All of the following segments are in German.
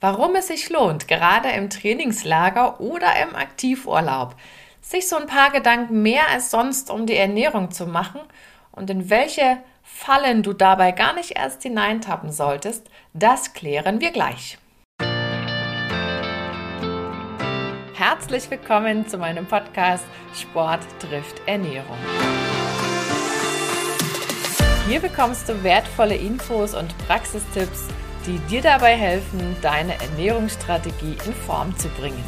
warum es sich lohnt, gerade im Trainingslager oder im Aktivurlaub, sich so ein paar Gedanken mehr als sonst um die Ernährung zu machen und in welche Fallen du dabei gar nicht erst hineintappen solltest, das klären wir gleich. Herzlich willkommen zu meinem Podcast Sport trifft Ernährung. Hier bekommst du wertvolle Infos und Praxistipps, die dir dabei helfen, deine Ernährungsstrategie in Form zu bringen.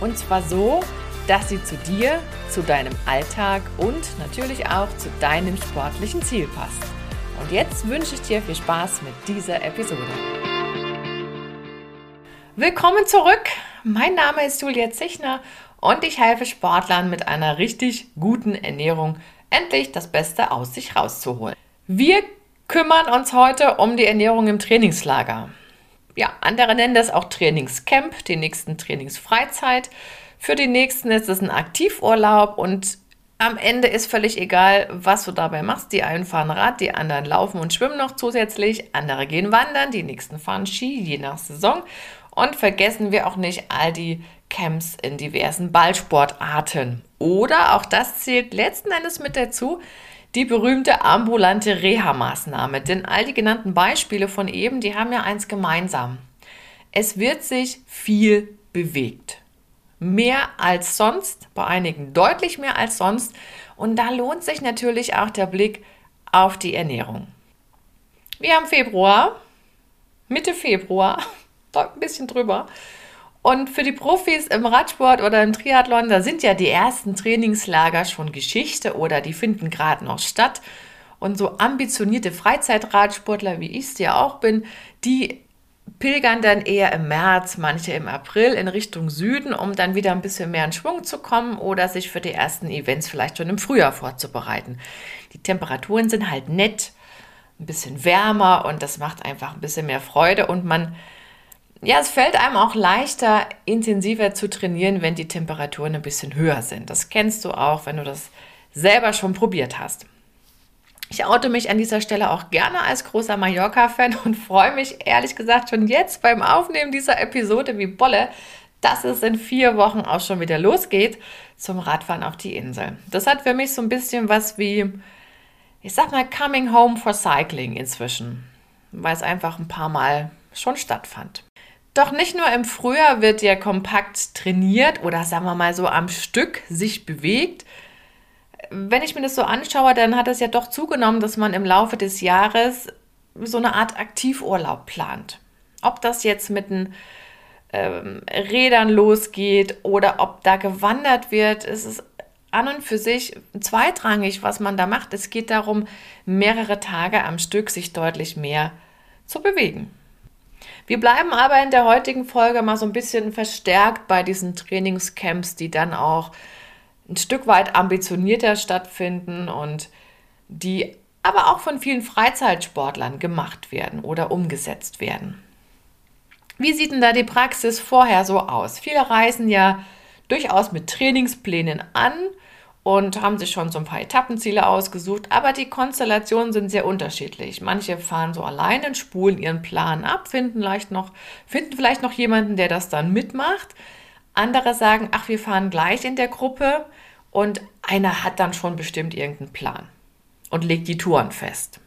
Und zwar so, dass sie zu dir, zu deinem Alltag und natürlich auch zu deinem sportlichen Ziel passt. Und jetzt wünsche ich dir viel Spaß mit dieser Episode. Willkommen zurück. Mein Name ist Julia Zichner und ich helfe Sportlern mit einer richtig guten Ernährung endlich das Beste aus sich rauszuholen. Wir kümmern uns heute um die Ernährung im Trainingslager. Ja, andere nennen das auch Trainingscamp, die nächsten Trainingsfreizeit. Für die nächsten ist es ein Aktivurlaub und am Ende ist völlig egal, was du dabei machst. Die einen fahren Rad, die anderen laufen und schwimmen noch zusätzlich, andere gehen wandern, die nächsten fahren Ski, je nach Saison. Und vergessen wir auch nicht all die Camps in diversen Ballsportarten. Oder auch das zählt letzten Endes mit dazu, die berühmte ambulante Reha-Maßnahme. Denn all die genannten Beispiele von eben, die haben ja eins gemeinsam. Es wird sich viel bewegt. Mehr als sonst, bei einigen deutlich mehr als sonst. Und da lohnt sich natürlich auch der Blick auf die Ernährung. Wir haben Februar, Mitte Februar, ein bisschen drüber. Und für die Profis im Radsport oder im Triathlon, da sind ja die ersten Trainingslager schon Geschichte oder die finden gerade noch statt. Und so ambitionierte Freizeitradsportler, wie ich es ja auch bin, die pilgern dann eher im März, manche im April in Richtung Süden, um dann wieder ein bisschen mehr in Schwung zu kommen oder sich für die ersten Events vielleicht schon im Frühjahr vorzubereiten. Die Temperaturen sind halt nett, ein bisschen wärmer und das macht einfach ein bisschen mehr Freude und man ja, es fällt einem auch leichter, intensiver zu trainieren, wenn die Temperaturen ein bisschen höher sind. Das kennst du auch, wenn du das selber schon probiert hast. Ich oute mich an dieser Stelle auch gerne als großer Mallorca-Fan und freue mich ehrlich gesagt schon jetzt beim Aufnehmen dieser Episode wie Bolle, dass es in vier Wochen auch schon wieder losgeht zum Radfahren auf die Insel. Das hat für mich so ein bisschen was wie, ich sag mal, Coming Home for Cycling inzwischen, weil es einfach ein paar Mal schon stattfand. Doch nicht nur im Frühjahr wird ja kompakt trainiert oder sagen wir mal so am Stück sich bewegt. Wenn ich mir das so anschaue, dann hat es ja doch zugenommen, dass man im Laufe des Jahres so eine Art Aktivurlaub plant. Ob das jetzt mit den ähm, Rädern losgeht oder ob da gewandert wird, ist es an und für sich zweitrangig, was man da macht. Es geht darum, mehrere Tage am Stück sich deutlich mehr zu bewegen. Wir bleiben aber in der heutigen Folge mal so ein bisschen verstärkt bei diesen Trainingscamps, die dann auch ein Stück weit ambitionierter stattfinden und die aber auch von vielen Freizeitsportlern gemacht werden oder umgesetzt werden. Wie sieht denn da die Praxis vorher so aus? Viele reisen ja durchaus mit Trainingsplänen an und haben sich schon so ein paar Etappenziele ausgesucht, aber die Konstellationen sind sehr unterschiedlich. Manche fahren so alleine, spulen ihren Plan ab, finden vielleicht noch, finden vielleicht noch jemanden, der das dann mitmacht. Andere sagen, ach, wir fahren gleich in der Gruppe und einer hat dann schon bestimmt irgendeinen Plan und legt die Touren fest.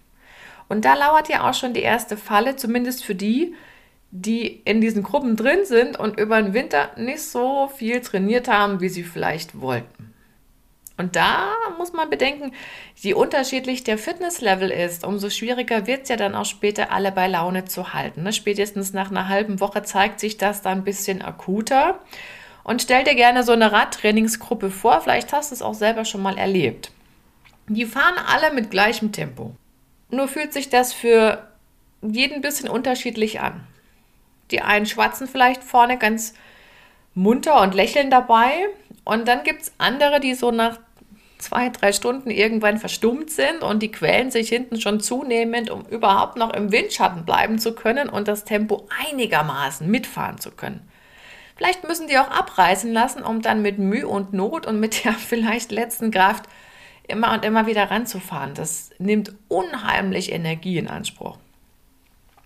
Und da lauert ja auch schon die erste Falle, zumindest für die, die in diesen Gruppen drin sind und über den Winter nicht so viel trainiert haben, wie sie vielleicht wollten. Und da muss man bedenken, je unterschiedlich der Fitnesslevel ist, umso schwieriger wird es ja dann auch später, alle bei Laune zu halten. Ne? Spätestens nach einer halben Woche zeigt sich das dann ein bisschen akuter. Und stell dir gerne so eine Radtrainingsgruppe vor, vielleicht hast du es auch selber schon mal erlebt. Die fahren alle mit gleichem Tempo. Nur fühlt sich das für jeden ein bisschen unterschiedlich an. Die einen schwatzen vielleicht vorne ganz munter und lächeln dabei. Und dann gibt es andere, die so nach zwei, drei Stunden irgendwann verstummt sind und die quälen sich hinten schon zunehmend, um überhaupt noch im Windschatten bleiben zu können und das Tempo einigermaßen mitfahren zu können. Vielleicht müssen die auch abreißen lassen, um dann mit Mühe und Not und mit der vielleicht letzten Kraft immer und immer wieder ranzufahren. Das nimmt unheimlich Energie in Anspruch.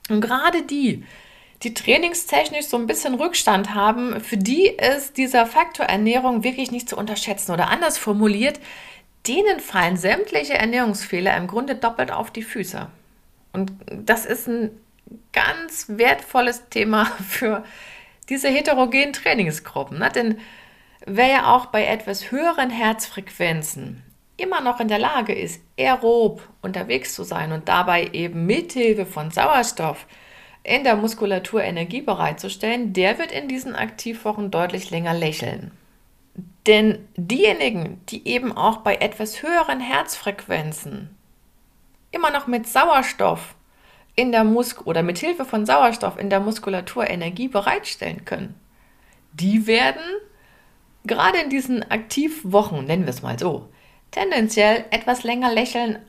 Und gerade die, die trainingstechnisch so ein bisschen Rückstand haben, für die ist dieser Faktor Ernährung wirklich nicht zu unterschätzen. Oder anders formuliert, denen fallen sämtliche Ernährungsfehler im Grunde doppelt auf die Füße. Und das ist ein ganz wertvolles Thema für diese heterogenen Trainingsgruppen. Ne? Denn wer ja auch bei etwas höheren Herzfrequenzen immer noch in der Lage ist, aerob unterwegs zu sein und dabei eben mithilfe von Sauerstoff in der Muskulatur Energie bereitzustellen, der wird in diesen Aktivwochen deutlich länger lächeln. Denn diejenigen, die eben auch bei etwas höheren Herzfrequenzen immer noch mit Sauerstoff in der Muskel oder mit Hilfe von Sauerstoff in der Muskulatur Energie bereitstellen können, die werden gerade in diesen Aktivwochen, nennen wir es mal so, tendenziell etwas länger lächeln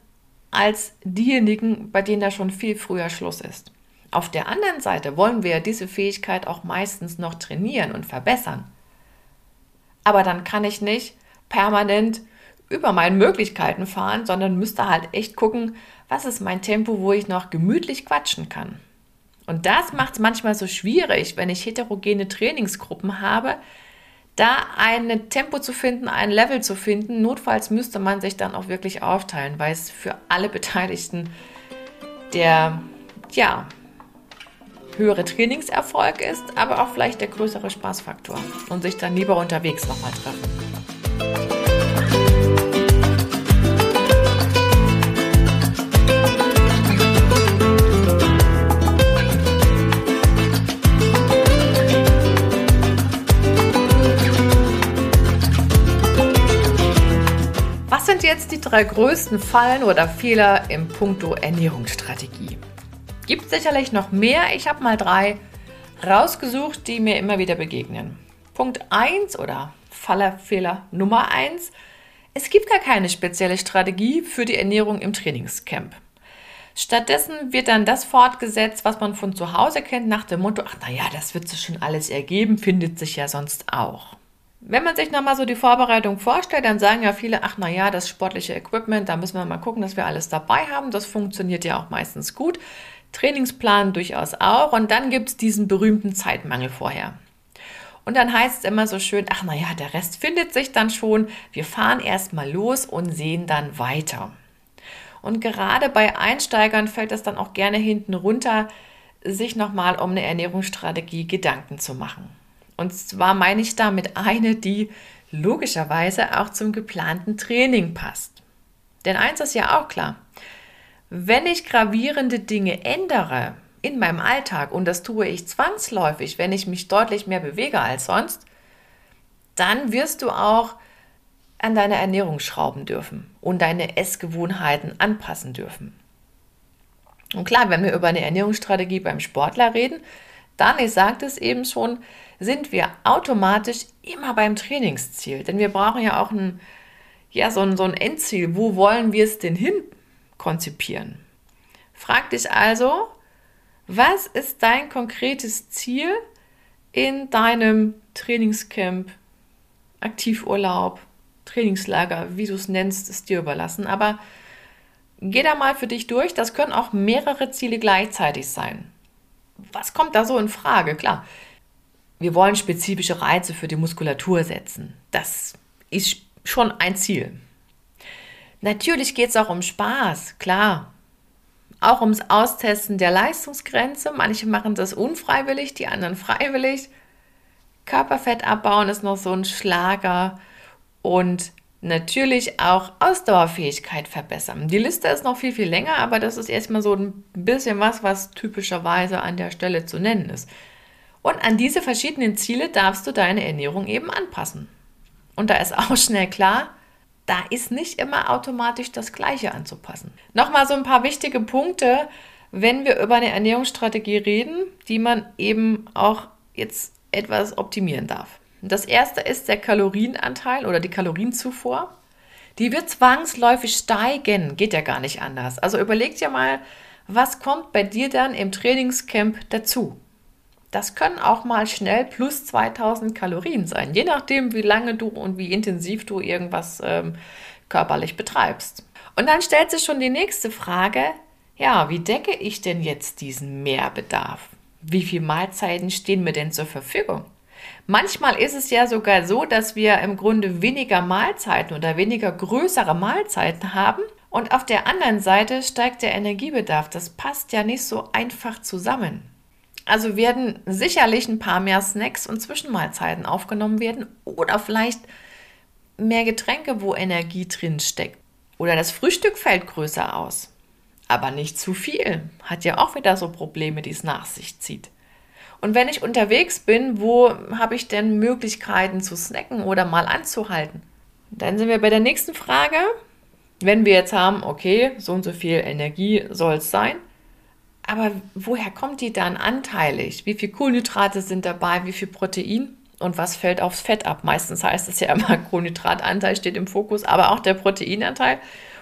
als diejenigen, bei denen da schon viel früher Schluss ist. Auf der anderen Seite wollen wir diese Fähigkeit auch meistens noch trainieren und verbessern. Aber dann kann ich nicht permanent über meine Möglichkeiten fahren, sondern müsste halt echt gucken, was ist mein Tempo, wo ich noch gemütlich quatschen kann. Und das macht es manchmal so schwierig, wenn ich heterogene Trainingsgruppen habe, da ein Tempo zu finden, ein Level zu finden. Notfalls müsste man sich dann auch wirklich aufteilen, weil es für alle Beteiligten der ja, höhere Trainingserfolg ist, aber auch vielleicht der größere Spaßfaktor und sich dann lieber unterwegs nochmal treffen. Was sind jetzt die drei größten Fallen oder Fehler im Punkto Ernährungsstrategie? Gibt sicherlich noch mehr. Ich habe mal drei rausgesucht, die mir immer wieder begegnen. Punkt 1 oder Fallerfehler Nummer 1. Es gibt gar keine spezielle Strategie für die Ernährung im Trainingscamp. Stattdessen wird dann das fortgesetzt, was man von zu Hause kennt, nach dem Motto, ach naja, das wird sich schon alles ergeben, findet sich ja sonst auch. Wenn man sich nochmal so die Vorbereitung vorstellt, dann sagen ja viele, ach naja, das sportliche Equipment, da müssen wir mal gucken, dass wir alles dabei haben. Das funktioniert ja auch meistens gut. Trainingsplan durchaus auch. Und dann gibt es diesen berühmten Zeitmangel vorher. Und dann heißt es immer so schön, ach naja, der Rest findet sich dann schon. Wir fahren erstmal los und sehen dann weiter. Und gerade bei Einsteigern fällt es dann auch gerne hinten runter, sich nochmal um eine Ernährungsstrategie Gedanken zu machen. Und zwar meine ich damit eine, die logischerweise auch zum geplanten Training passt. Denn eins ist ja auch klar, wenn ich gravierende Dinge ändere in meinem Alltag, und das tue ich zwangsläufig, wenn ich mich deutlich mehr bewege als sonst, dann wirst du auch an deine Ernährung schrauben dürfen und deine Essgewohnheiten anpassen dürfen. Und klar, wenn wir über eine Ernährungsstrategie beim Sportler reden, dann, ich sagte es eben schon, sind wir automatisch immer beim Trainingsziel. Denn wir brauchen ja auch ein, ja, so ein, so ein Endziel. Wo wollen wir es denn hin konzipieren. Frag dich also, was ist dein konkretes Ziel in deinem Trainingscamp, Aktivurlaub, Trainingslager, wie du es nennst, ist dir überlassen. Aber geh da mal für dich durch. Das können auch mehrere Ziele gleichzeitig sein. Was kommt da so in Frage? Klar, wir wollen spezifische Reize für die Muskulatur setzen. Das ist schon ein Ziel. Natürlich geht es auch um Spaß, klar. Auch ums Austesten der Leistungsgrenze. Manche machen das unfreiwillig, die anderen freiwillig. Körperfett abbauen ist noch so ein Schlager. Und natürlich auch Ausdauerfähigkeit verbessern. Die Liste ist noch viel, viel länger, aber das ist erstmal so ein bisschen was, was typischerweise an der Stelle zu nennen ist. Und an diese verschiedenen Ziele darfst du deine Ernährung eben anpassen. Und da ist auch schnell klar, da ist nicht immer automatisch das Gleiche anzupassen. Nochmal so ein paar wichtige Punkte, wenn wir über eine Ernährungsstrategie reden, die man eben auch jetzt etwas optimieren darf. Das erste ist der Kalorienanteil oder die Kalorienzufuhr. Die wird zwangsläufig steigen, geht ja gar nicht anders. Also überlegt ja mal, was kommt bei dir dann im Trainingscamp dazu? Das können auch mal schnell plus 2000 Kalorien sein, je nachdem, wie lange du und wie intensiv du irgendwas ähm, körperlich betreibst. Und dann stellt sich schon die nächste Frage, ja, wie decke ich denn jetzt diesen Mehrbedarf? Wie viele Mahlzeiten stehen mir denn zur Verfügung? Manchmal ist es ja sogar so, dass wir im Grunde weniger Mahlzeiten oder weniger größere Mahlzeiten haben und auf der anderen Seite steigt der Energiebedarf. Das passt ja nicht so einfach zusammen. Also werden sicherlich ein paar mehr Snacks und Zwischenmahlzeiten aufgenommen werden oder vielleicht mehr Getränke, wo Energie drin steckt. Oder das Frühstück fällt größer aus. Aber nicht zu viel. Hat ja auch wieder so Probleme, die es nach sich zieht. Und wenn ich unterwegs bin, wo habe ich denn Möglichkeiten zu snacken oder mal anzuhalten? Dann sind wir bei der nächsten Frage. Wenn wir jetzt haben, okay, so und so viel Energie soll es sein, aber woher kommt die dann anteilig? Wie viel Kohlenhydrate sind dabei? Wie viel Protein? Und was fällt aufs Fett ab? Meistens heißt es ja immer, Kohlenhydratanteil steht im Fokus, aber auch der Proteinanteil.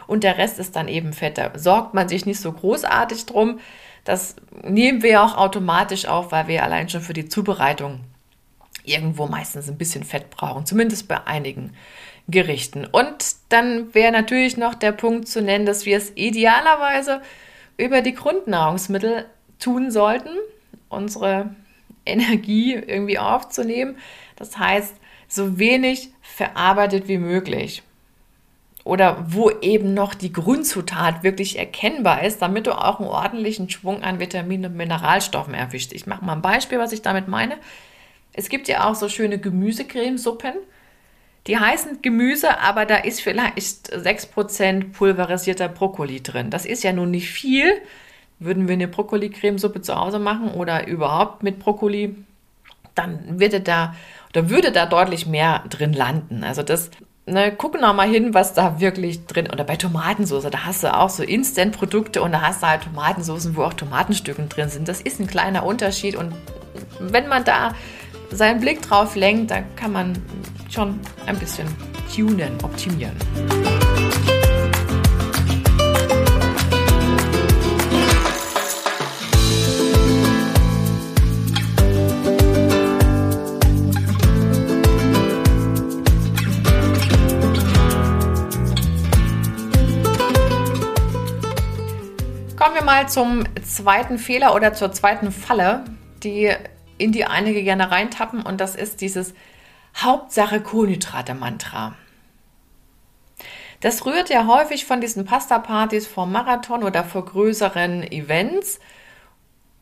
Und der Rest ist dann eben Fett. Da sorgt man sich nicht so großartig drum. Das nehmen wir auch automatisch auf, weil wir allein schon für die Zubereitung irgendwo meistens ein bisschen Fett brauchen, zumindest bei einigen Gerichten. Und dann wäre natürlich noch der Punkt zu nennen, dass wir es idealerweise über die Grundnahrungsmittel tun sollten, unsere Energie irgendwie aufzunehmen. Das heißt, so wenig verarbeitet wie möglich oder wo eben noch die Grundzutat wirklich erkennbar ist, damit du auch einen ordentlichen Schwung an Vitaminen und Mineralstoffen erwischt. Ich mache mal ein Beispiel, was ich damit meine. Es gibt ja auch so schöne Gemüsecremesuppen. Die heißen Gemüse, aber da ist vielleicht 6% pulverisierter Brokkoli drin. Das ist ja nun nicht viel. Würden wir eine Brokkoli-Cremesuppe zu Hause machen oder überhaupt mit Brokkoli, dann würde da, oder würde da deutlich mehr drin landen. Also das ne, guck noch mal hin, was da wirklich drin oder bei Tomatensauce, da hast du auch so Instant-Produkte und da hast du halt Tomatensoßen, wo auch Tomatenstücken drin sind. Das ist ein kleiner Unterschied und wenn man da seinen Blick drauf lenkt, dann kann man schon ein bisschen tunen, optimieren. Kommen wir mal zum zweiten Fehler oder zur zweiten Falle, die in die einige gerne reintappen und das ist dieses Hauptsache Kohlenhydrate-Mantra. Das rührt ja häufig von diesen Pasta-Partys vor Marathon oder vor größeren Events.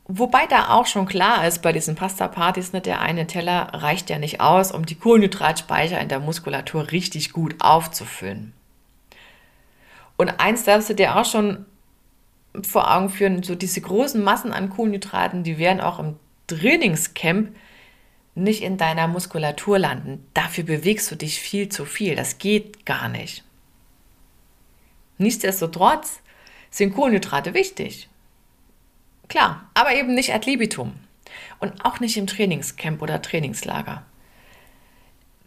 Wobei da auch schon klar ist, bei diesen Pasta-Partys, ne, der eine Teller reicht ja nicht aus, um die Kohlenhydratspeicher in der Muskulatur richtig gut aufzufüllen. Und eins darfst du dir auch schon vor Augen führen, so diese großen Massen an Kohlenhydraten, die werden auch im Trainingscamp nicht in deiner Muskulatur landen. Dafür bewegst du dich viel zu viel. Das geht gar nicht. Nichtsdestotrotz sind Kohlenhydrate wichtig. Klar, aber eben nicht ad libitum und auch nicht im Trainingscamp oder Trainingslager.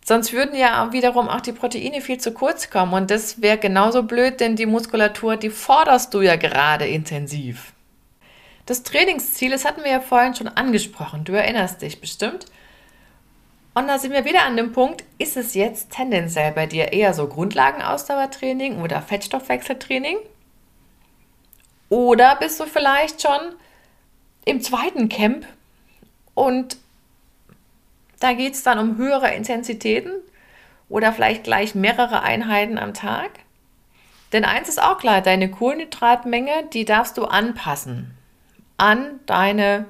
Sonst würden ja wiederum auch die Proteine viel zu kurz kommen und das wäre genauso blöd, denn die Muskulatur, die forderst du ja gerade intensiv. Das Trainingsziel, das hatten wir ja vorhin schon angesprochen, du erinnerst dich bestimmt. Und da sind wir wieder an dem Punkt, ist es jetzt tendenziell bei dir eher so Grundlagenausdauertraining oder Fettstoffwechseltraining? Oder bist du vielleicht schon im zweiten Camp und da geht es dann um höhere Intensitäten oder vielleicht gleich mehrere Einheiten am Tag. Denn eins ist auch klar, deine Kohlenhydratmenge, die darfst du anpassen an deine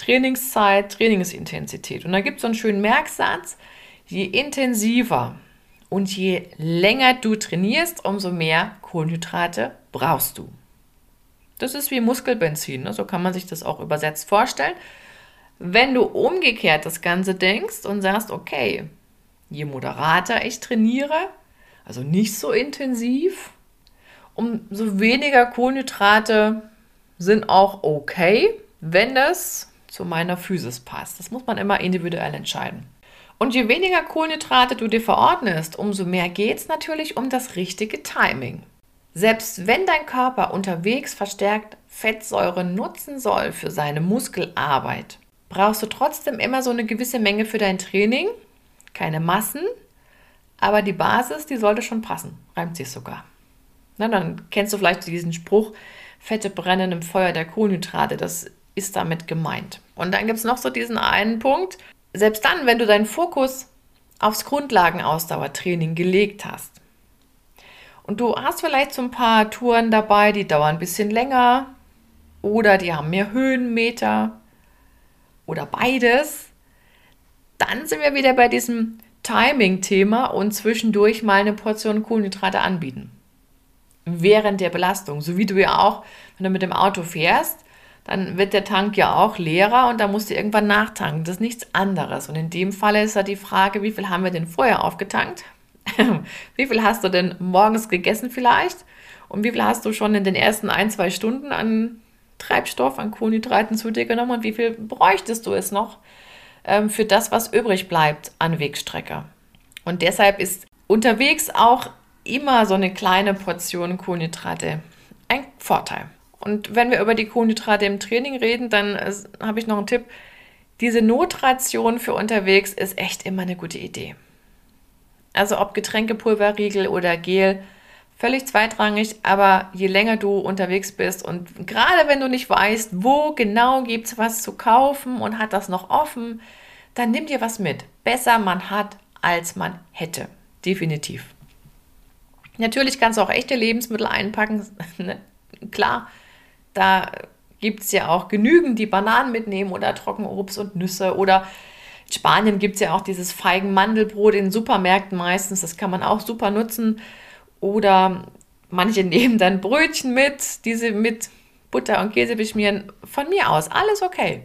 Trainingszeit, Trainingsintensität. Und da gibt es so einen schönen Merksatz, je intensiver und je länger du trainierst, umso mehr Kohlenhydrate brauchst du. Das ist wie Muskelbenzin, ne? so kann man sich das auch übersetzt vorstellen. Wenn du umgekehrt das Ganze denkst und sagst, okay, je moderater ich trainiere, also nicht so intensiv, umso weniger Kohlenhydrate sind auch okay, wenn das zu meiner Physis passt. Das muss man immer individuell entscheiden. Und je weniger Kohlenhydrate du dir verordnest, umso mehr geht es natürlich um das richtige Timing. Selbst wenn dein Körper unterwegs verstärkt Fettsäuren nutzen soll für seine Muskelarbeit, brauchst du trotzdem immer so eine gewisse Menge für dein Training. Keine Massen, aber die Basis, die sollte schon passen. Reimt sich sogar. Na, dann kennst du vielleicht diesen Spruch, Fette brennen im Feuer der Kohlenhydrate. Das ist damit gemeint. Und dann gibt es noch so diesen einen Punkt, selbst dann, wenn du deinen Fokus aufs Grundlagenausdauertraining gelegt hast und du hast vielleicht so ein paar Touren dabei, die dauern ein bisschen länger oder die haben mehr Höhenmeter oder beides, dann sind wir wieder bei diesem Timing-Thema und zwischendurch mal eine Portion Kohlenhydrate anbieten. Während der Belastung, so wie du ja auch, wenn du mit dem Auto fährst, dann wird der Tank ja auch leerer und da musst du irgendwann nachtanken. Das ist nichts anderes. Und in dem Fall ist ja die Frage, wie viel haben wir denn vorher aufgetankt? wie viel hast du denn morgens gegessen vielleicht? Und wie viel hast du schon in den ersten ein, zwei Stunden an Treibstoff, an Kohlenhydraten zu dir genommen? Und wie viel bräuchtest du es noch ähm, für das, was übrig bleibt an Wegstrecke? Und deshalb ist unterwegs auch immer so eine kleine Portion Kohlenhydrate ein Vorteil. Und wenn wir über die Kohlenhydrate im Training reden, dann äh, habe ich noch einen Tipp. Diese Notration für unterwegs ist echt immer eine gute Idee. Also ob Getränkepulver, Riegel oder Gel, völlig zweitrangig, aber je länger du unterwegs bist und gerade wenn du nicht weißt, wo genau gibt es was zu kaufen und hat das noch offen, dann nimm dir was mit. Besser man hat, als man hätte. Definitiv. Natürlich kannst du auch echte Lebensmittel einpacken. Ne? Klar, da gibt es ja auch genügend, die Bananen mitnehmen oder Trockenobst und Nüsse. Oder in Spanien gibt es ja auch dieses Feigen-Mandelbrot in Supermärkten meistens. Das kann man auch super nutzen. Oder manche nehmen dann Brötchen mit, diese mit Butter und Käse beschmieren. Von mir aus, alles okay.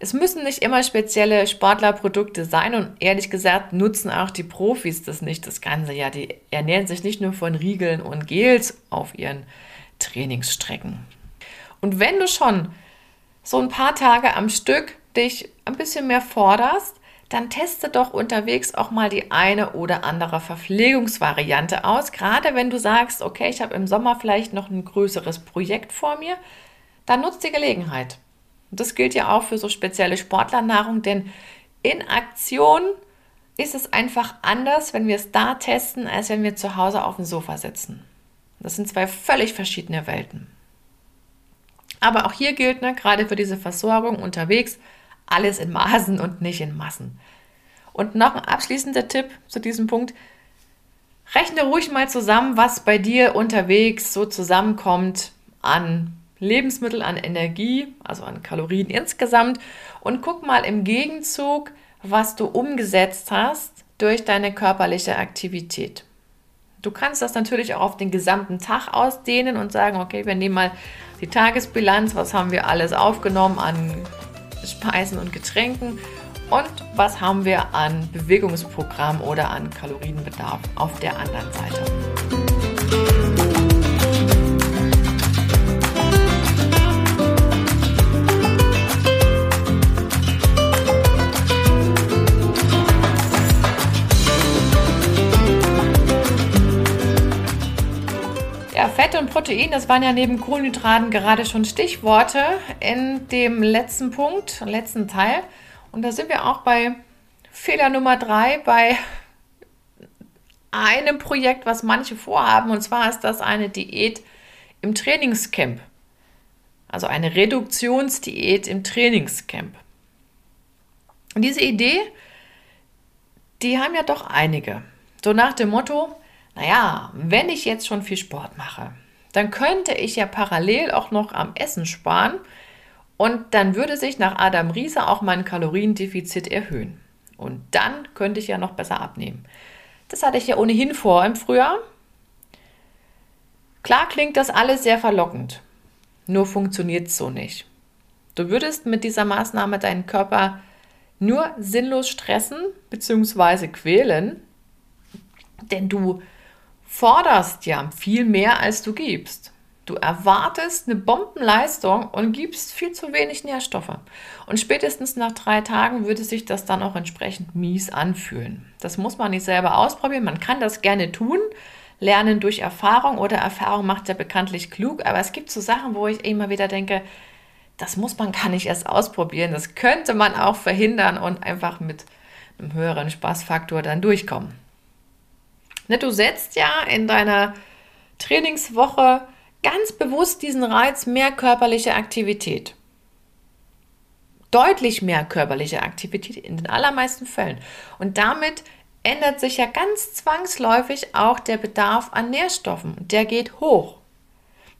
Es müssen nicht immer spezielle Sportlerprodukte sein und ehrlich gesagt nutzen auch die Profis das nicht, das Ganze. Ja, die ernähren sich nicht nur von Riegeln und Gels auf ihren Trainingsstrecken. Und wenn du schon so ein paar Tage am Stück dich ein bisschen mehr forderst, dann teste doch unterwegs auch mal die eine oder andere Verpflegungsvariante aus. Gerade wenn du sagst, okay, ich habe im Sommer vielleicht noch ein größeres Projekt vor mir, dann nutzt die Gelegenheit. Und das gilt ja auch für so spezielle Sportlernahrung, denn in Aktion ist es einfach anders, wenn wir es da testen, als wenn wir zu Hause auf dem Sofa sitzen. Das sind zwei völlig verschiedene Welten. Aber auch hier gilt, ne, gerade für diese Versorgung unterwegs, alles in Maßen und nicht in Massen. Und noch ein abschließender Tipp zu diesem Punkt. Rechne ruhig mal zusammen, was bei dir unterwegs so zusammenkommt an Lebensmittel, an Energie, also an Kalorien insgesamt und guck mal im Gegenzug, was du umgesetzt hast durch deine körperliche Aktivität. Du kannst das natürlich auch auf den gesamten Tag ausdehnen und sagen, okay, wir nehmen mal die Tagesbilanz, was haben wir alles aufgenommen an Speisen und Getränken und was haben wir an Bewegungsprogramm oder an Kalorienbedarf auf der anderen Seite. Protein, das waren ja neben Kohlenhydraten gerade schon Stichworte in dem letzten Punkt, letzten Teil. Und da sind wir auch bei Fehler Nummer drei, bei einem Projekt, was manche vorhaben. Und zwar ist das eine Diät im Trainingscamp. Also eine Reduktionsdiät im Trainingscamp. Und diese Idee, die haben ja doch einige. So nach dem Motto, naja, wenn ich jetzt schon viel Sport mache, dann könnte ich ja parallel auch noch am Essen sparen und dann würde sich nach Adam Riese auch mein Kaloriendefizit erhöhen. Und dann könnte ich ja noch besser abnehmen. Das hatte ich ja ohnehin vor im Frühjahr. Klar klingt das alles sehr verlockend, nur funktioniert es so nicht. Du würdest mit dieser Maßnahme deinen Körper nur sinnlos stressen bzw. quälen, denn du forderst ja viel mehr, als du gibst. Du erwartest eine Bombenleistung und gibst viel zu wenig Nährstoffe. Und spätestens nach drei Tagen würde sich das dann auch entsprechend mies anfühlen. Das muss man nicht selber ausprobieren. Man kann das gerne tun. Lernen durch Erfahrung oder Erfahrung macht ja bekanntlich klug. Aber es gibt so Sachen, wo ich immer wieder denke, das muss man gar nicht erst ausprobieren. Das könnte man auch verhindern und einfach mit einem höheren Spaßfaktor dann durchkommen. Ne, du setzt ja in deiner Trainingswoche ganz bewusst diesen Reiz mehr körperliche Aktivität. deutlich mehr körperliche Aktivität in den allermeisten Fällen. Und damit ändert sich ja ganz zwangsläufig auch der Bedarf an Nährstoffen. Der geht hoch.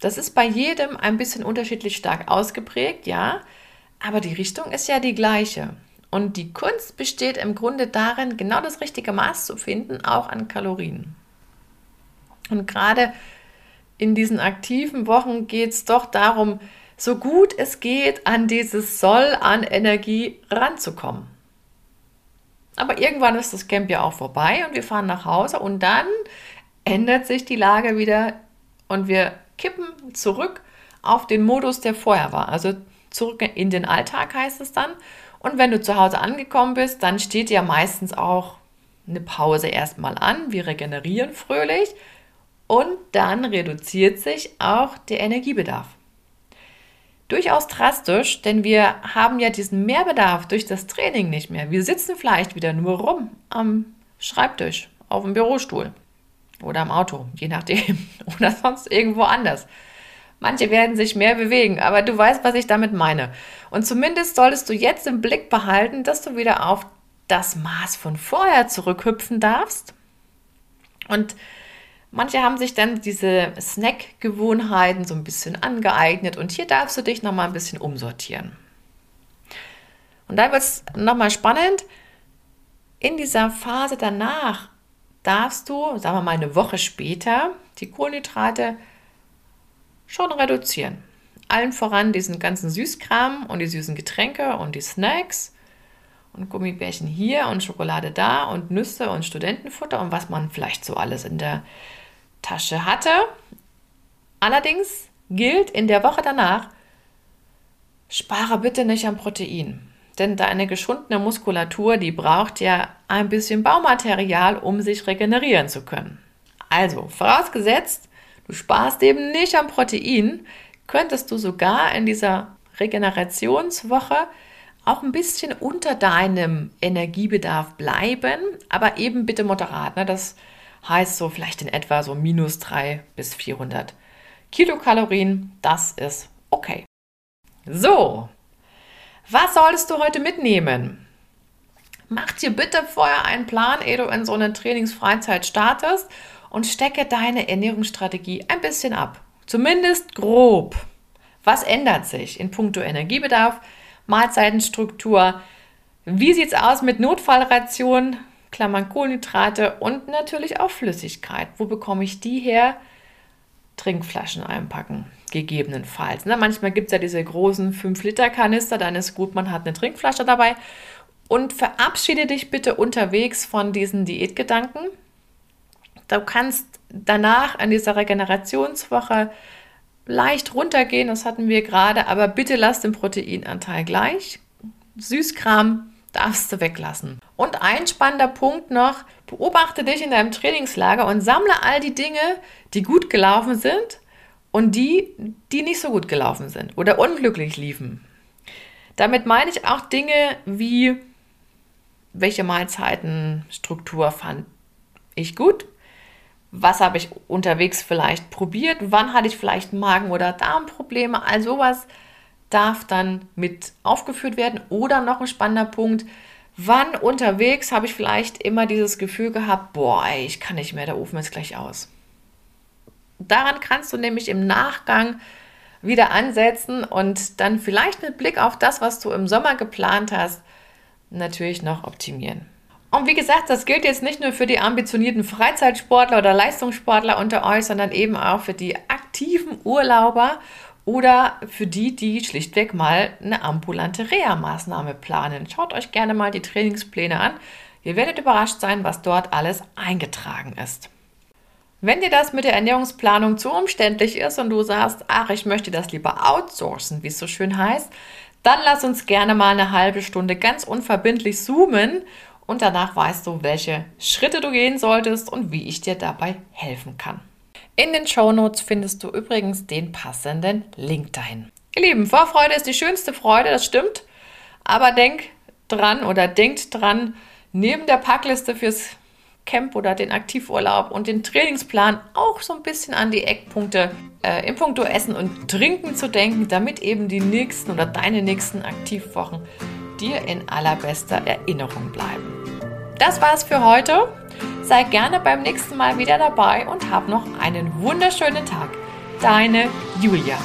Das ist bei jedem ein bisschen unterschiedlich stark ausgeprägt, ja, aber die Richtung ist ja die gleiche. Und die Kunst besteht im Grunde darin, genau das richtige Maß zu finden, auch an Kalorien. Und gerade in diesen aktiven Wochen geht es doch darum, so gut es geht, an dieses Soll an Energie ranzukommen. Aber irgendwann ist das Camp ja auch vorbei und wir fahren nach Hause und dann ändert sich die Lage wieder und wir kippen zurück auf den Modus, der vorher war. Also zurück in den Alltag heißt es dann. Und wenn du zu Hause angekommen bist, dann steht ja meistens auch eine Pause erstmal an. Wir regenerieren fröhlich und dann reduziert sich auch der Energiebedarf. Durchaus drastisch, denn wir haben ja diesen Mehrbedarf durch das Training nicht mehr. Wir sitzen vielleicht wieder nur rum am Schreibtisch, auf dem Bürostuhl oder am Auto, je nachdem, oder sonst irgendwo anders. Manche werden sich mehr bewegen, aber du weißt, was ich damit meine. Und zumindest solltest du jetzt im Blick behalten, dass du wieder auf das Maß von vorher zurückhüpfen darfst. Und manche haben sich dann diese Snack-Gewohnheiten so ein bisschen angeeignet und hier darfst du dich nochmal ein bisschen umsortieren. Und dann wird es nochmal spannend. In dieser Phase danach darfst du, sagen wir mal eine Woche später, die Kohlenhydrate schon reduzieren. Allen voran diesen ganzen Süßkram und die süßen Getränke und die Snacks und Gummibärchen hier und Schokolade da und Nüsse und Studentenfutter und was man vielleicht so alles in der Tasche hatte. Allerdings gilt in der Woche danach, spare bitte nicht am Protein. Denn deine geschundene Muskulatur, die braucht ja ein bisschen Baumaterial, um sich regenerieren zu können. Also, vorausgesetzt, du sparst eben nicht am Protein, könntest du sogar in dieser Regenerationswoche auch ein bisschen unter deinem Energiebedarf bleiben, aber eben bitte moderat. Ne? Das heißt so vielleicht in etwa so minus 3 bis 400 Kilokalorien. Das ist okay. So, was solltest du heute mitnehmen? Mach dir bitte vorher einen Plan, ehe du in so eine Trainingsfreizeit startest und stecke deine Ernährungsstrategie ein bisschen ab. Zumindest grob. Was ändert sich in puncto Energiebedarf, Mahlzeitenstruktur? Wie sieht es aus mit Notfallrationen, Klammern Kohlenhydrate und natürlich auch Flüssigkeit? Wo bekomme ich die her? Trinkflaschen einpacken, gegebenenfalls. Ne? Manchmal gibt es ja diese großen 5-Liter-Kanister, dann ist gut, man hat eine Trinkflasche dabei. Und verabschiede dich bitte unterwegs von diesen Diätgedanken. Du kannst danach an dieser Regenerationswoche leicht runtergehen, das hatten wir gerade, aber bitte lass den Proteinanteil gleich. Süßkram darfst du weglassen. Und ein spannender Punkt noch, beobachte dich in deinem Trainingslager und sammle all die Dinge, die gut gelaufen sind und die, die nicht so gut gelaufen sind oder unglücklich liefen. Damit meine ich auch Dinge wie, welche Mahlzeitenstruktur fand ich gut, was habe ich unterwegs vielleicht probiert, wann hatte ich vielleicht Magen- oder Darmprobleme, all sowas darf dann mit aufgeführt werden. Oder noch ein spannender Punkt, wann unterwegs habe ich vielleicht immer dieses Gefühl gehabt, boah, ey, ich kann nicht mehr, der Ofen ist gleich aus. Daran kannst du nämlich im Nachgang wieder ansetzen und dann vielleicht mit Blick auf das, was du im Sommer geplant hast, natürlich noch optimieren. Und wie gesagt, das gilt jetzt nicht nur für die ambitionierten Freizeitsportler oder Leistungssportler unter euch, sondern eben auch für die aktiven Urlauber oder für die, die schlichtweg mal eine ambulante Reha-Maßnahme planen. Schaut euch gerne mal die Trainingspläne an. Ihr werdet überrascht sein, was dort alles eingetragen ist. Wenn dir das mit der Ernährungsplanung zu umständlich ist und du sagst, ach, ich möchte das lieber outsourcen, wie es so schön heißt, dann lass uns gerne mal eine halbe Stunde ganz unverbindlich zoomen und danach weißt du, welche Schritte du gehen solltest und wie ich dir dabei helfen kann. In den Show Notes findest du übrigens den passenden Link dahin. Ihr Lieben, Vorfreude ist die schönste Freude, das stimmt. Aber denk dran oder denkt dran, neben der Packliste fürs Camp oder den Aktivurlaub und den Trainingsplan auch so ein bisschen an die Eckpunkte äh, im Punkto Essen und Trinken zu denken, damit eben die nächsten oder deine nächsten Aktivwochen dir in allerbester Erinnerung bleiben. Das war's für heute. Sei gerne beim nächsten Mal wieder dabei und hab noch einen wunderschönen Tag. Deine Julia.